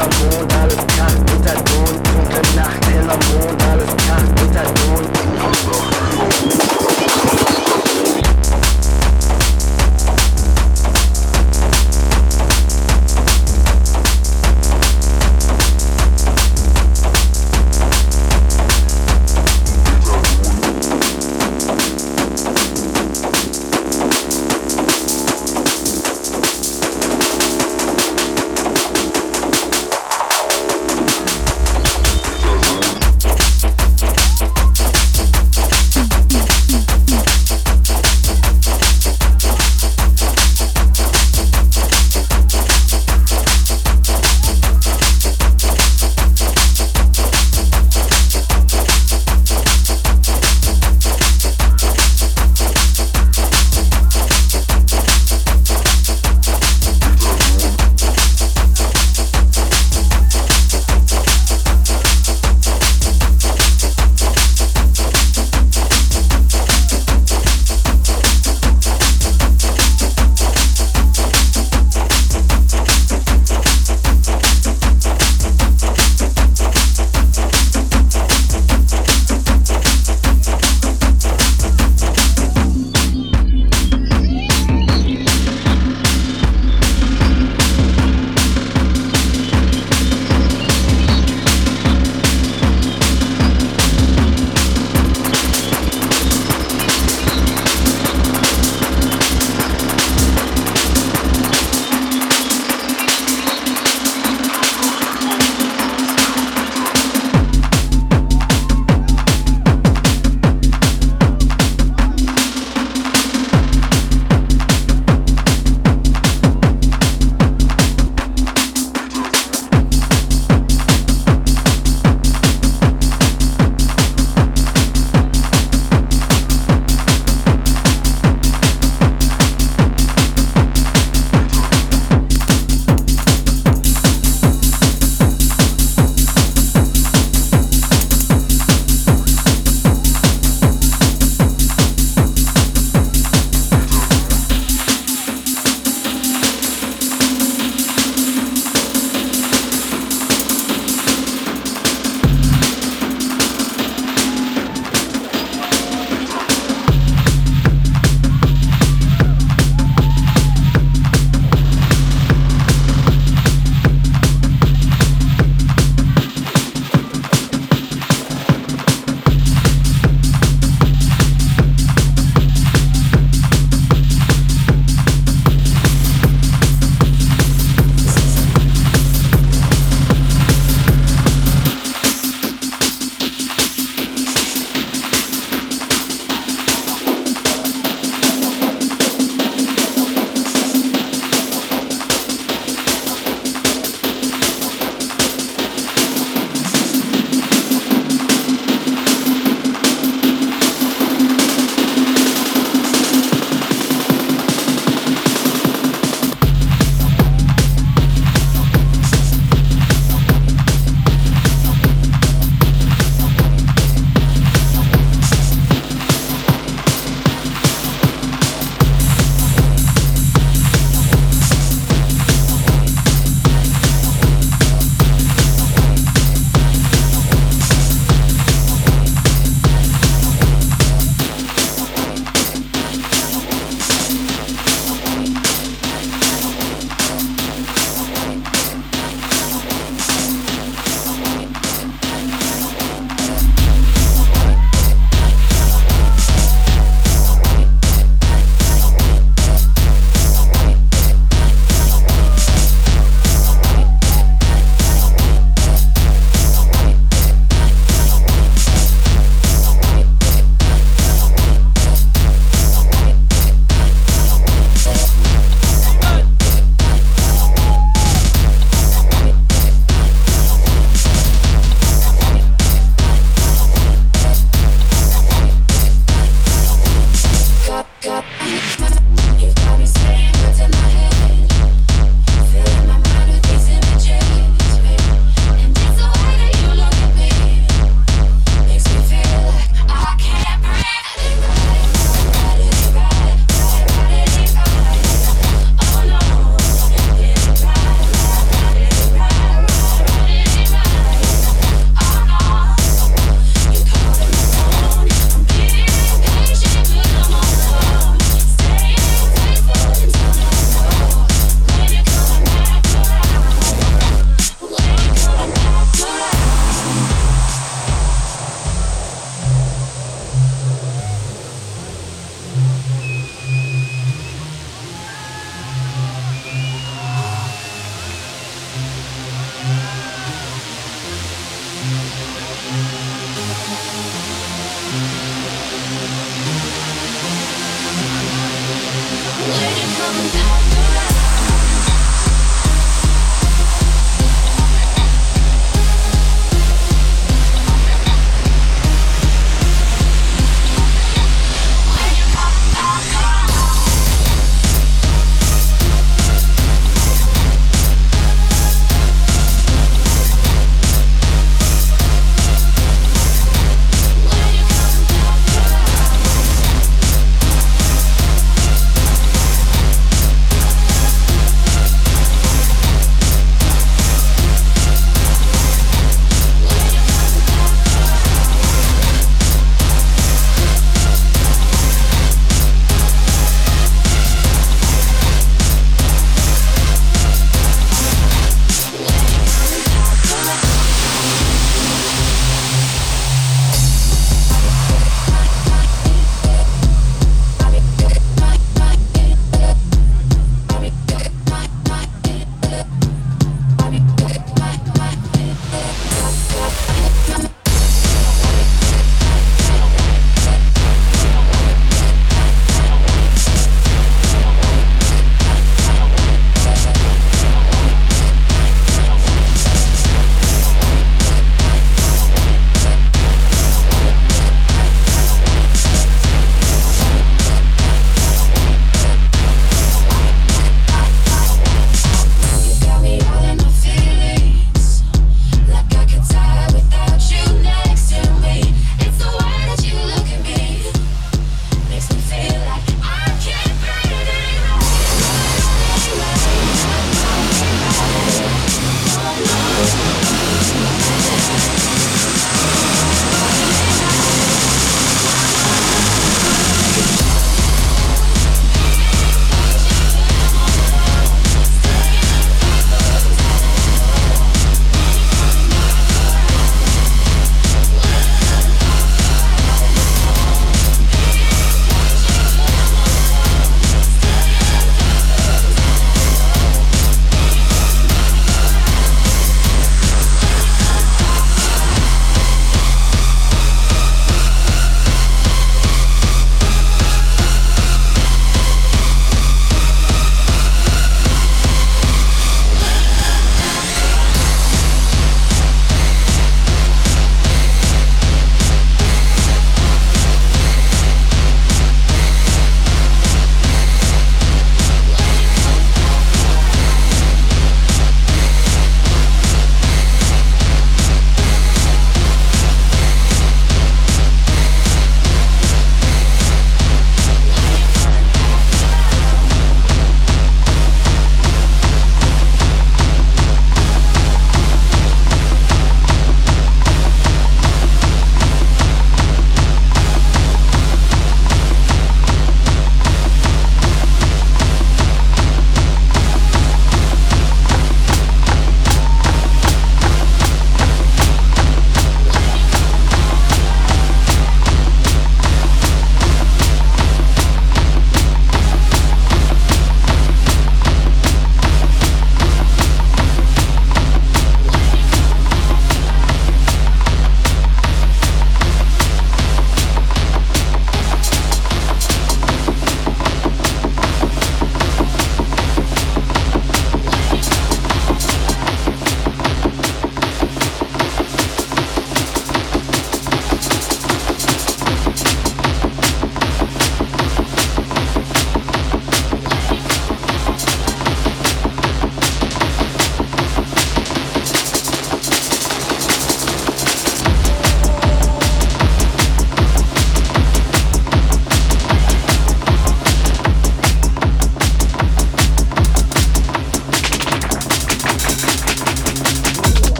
amor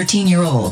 13 year olds.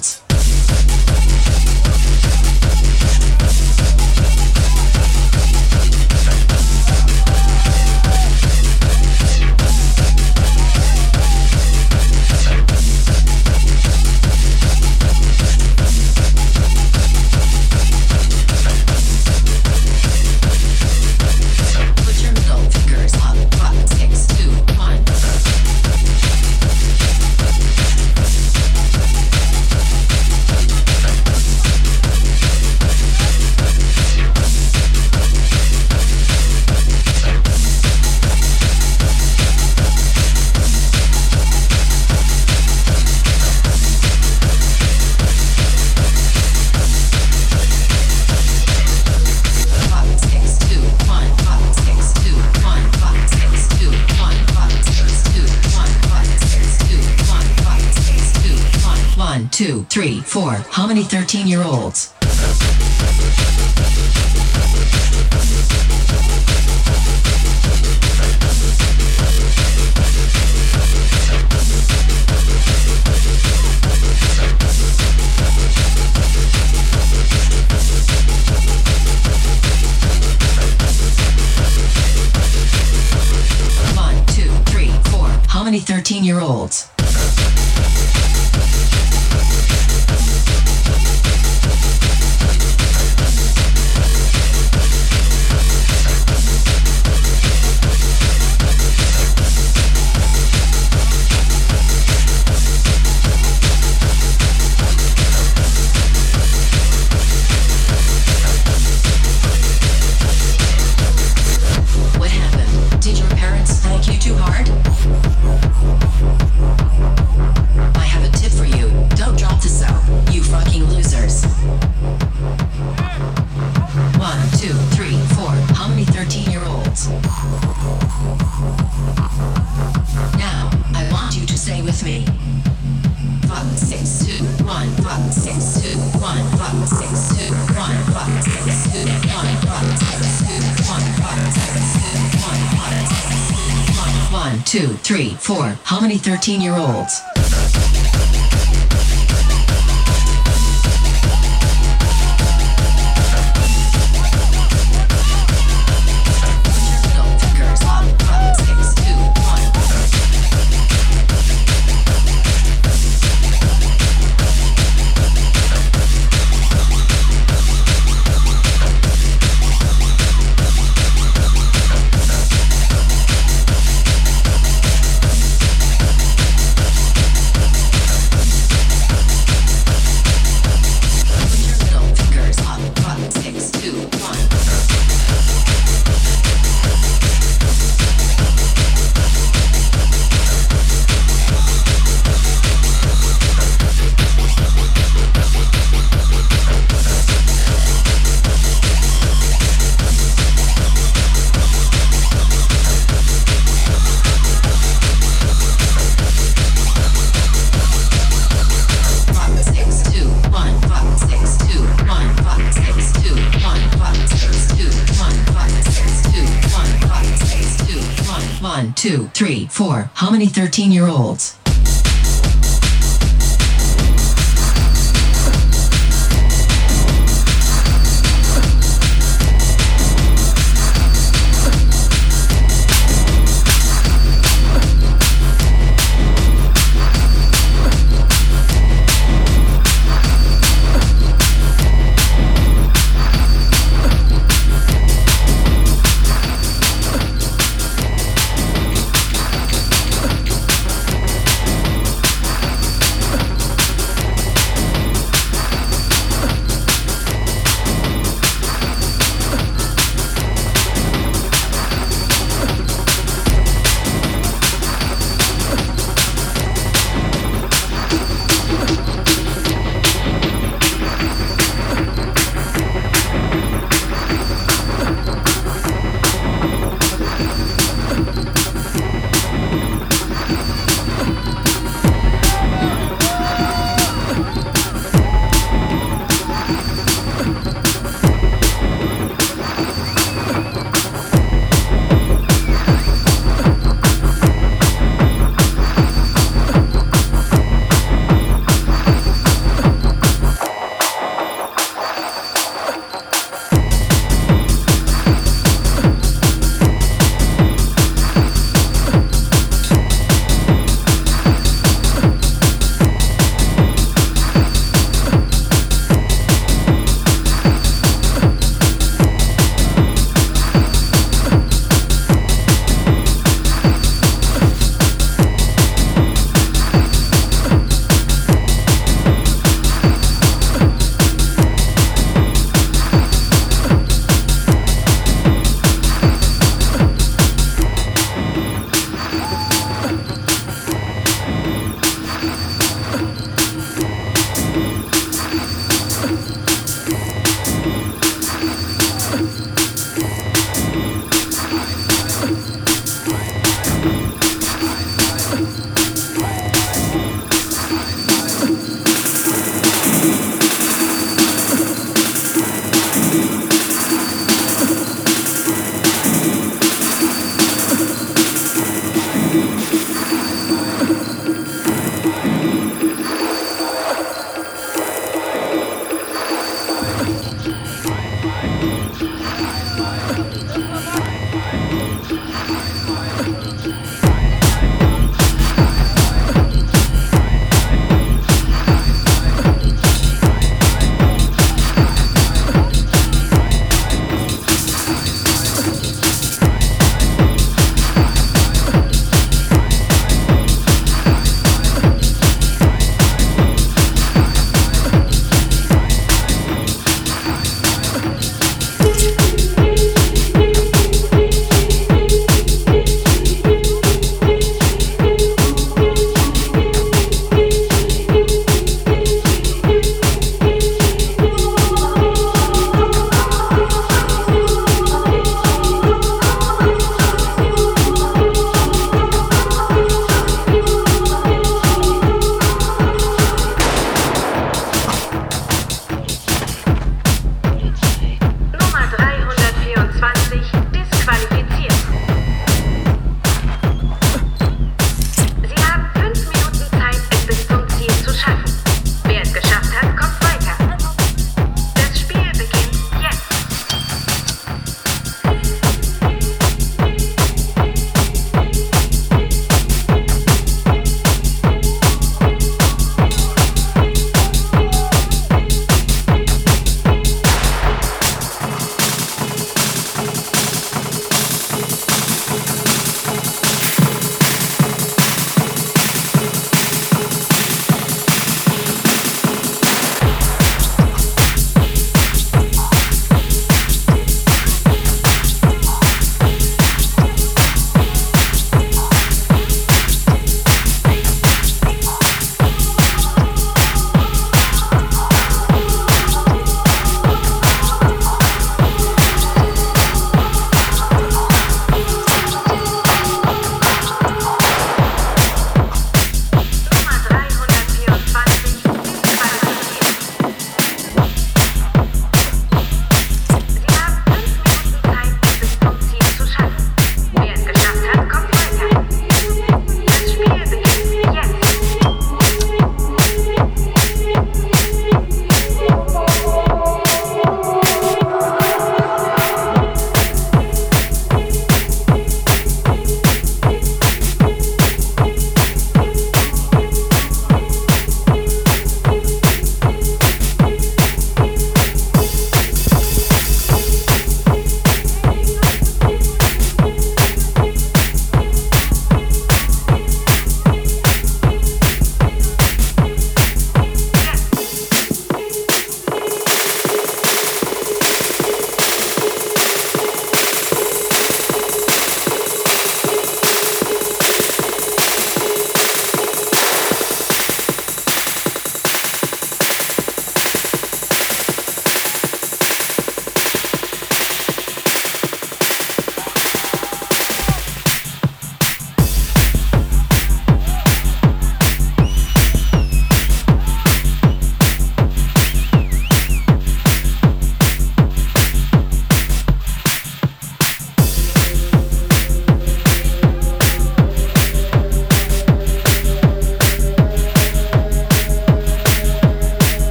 Four. How many 13 year olds?